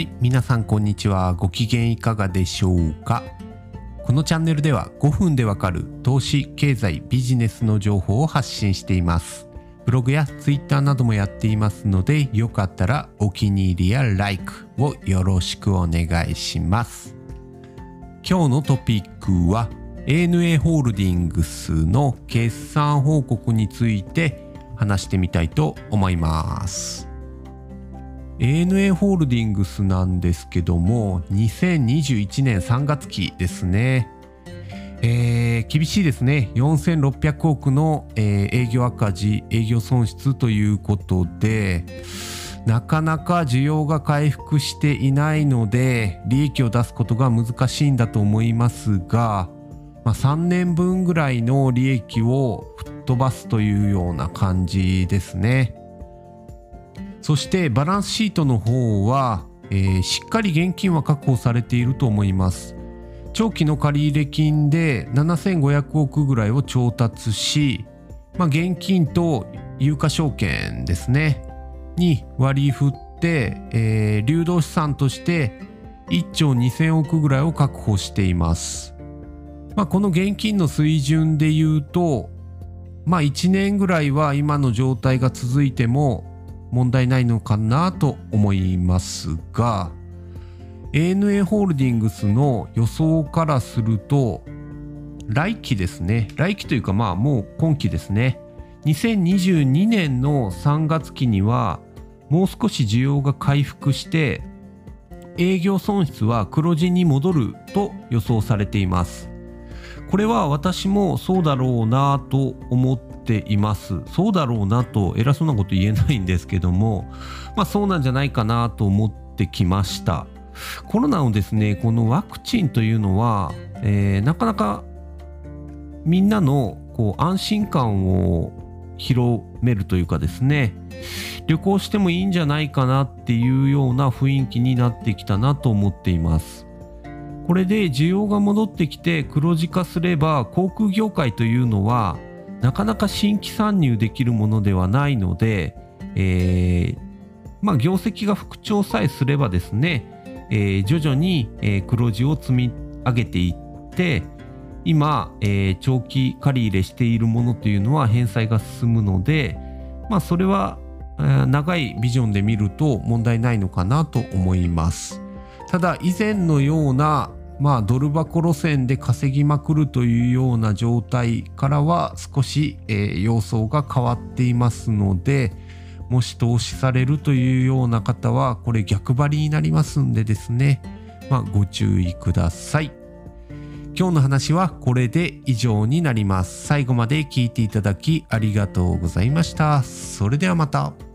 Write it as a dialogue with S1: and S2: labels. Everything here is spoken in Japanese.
S1: はい皆さんこんにちは。ご機嫌いかがでしょうか？このチャンネルでは5分でわかる投資経済ビジネスの情報を発信しています。ブログやツイッターなどもやっていますのでよかったらお気に入りや Like をよろしくお願いします。今日のトピックは ANA ホールディングスの決算報告について話してみたいと思います。ANA ホールディングスなんですけども2021年3月期ですね。えー、厳しいですね。4600億の、えー、営業赤字営業損失ということでなかなか需要が回復していないので利益を出すことが難しいんだと思いますが、まあ、3年分ぐらいの利益を吹っ飛ばすというような感じですね。そしてバランスシートの方は、えー、しっかり現金は確保されていると思います。長期の借入金で7500億ぐらいを調達し、まあ、現金と有価証券ですね。に割り振って、えー、流動資産として1兆2000億ぐらいを確保しています、まあ、この現金の水準で言うとまあ1年ぐらいは今の状態が続いても問題ないのかなと思いますが ANA ホールディングスの予想からすると来期ですね。来期というかまあもう今期ですね。2022年の3月期にはもう少し需要が回復して営業損失は黒字に戻ると予想されています。これは私もそうだろうなと思ってています。そうだろうなと偉そうなこと言えないんですけどもまあそうなんじゃないかなと思ってきました。コロナのですねこのワクチンというのは、えー、なかなかみんなのこう安心感を広めるというかですね旅行してもいいんじゃないかなっていうような雰囲気になってきたなと思っています。これで需要が戻ってきて黒字化すれば航空業界というのはなかなか新規参入できるものではないので、えー、まあ業績が復調さえすればですねえー、徐々に、え、黒字を積み上げていって今、えー、長期借り入れしているものというのは返済が進むので、まあ、それは、えー、長いビジョンで見ると問題ないのかなと思います。ただ以前のようなまあ、ドル箱路線で稼ぎまくるというような状態からは少し、えー、様相が変わっていますので、もし投資されるというような方はこれ逆張りになりますんでですね、まあ、ご注意ください。今日の話はこれで以上になります。最後まで聞いていただきありがとうございました。それではまた。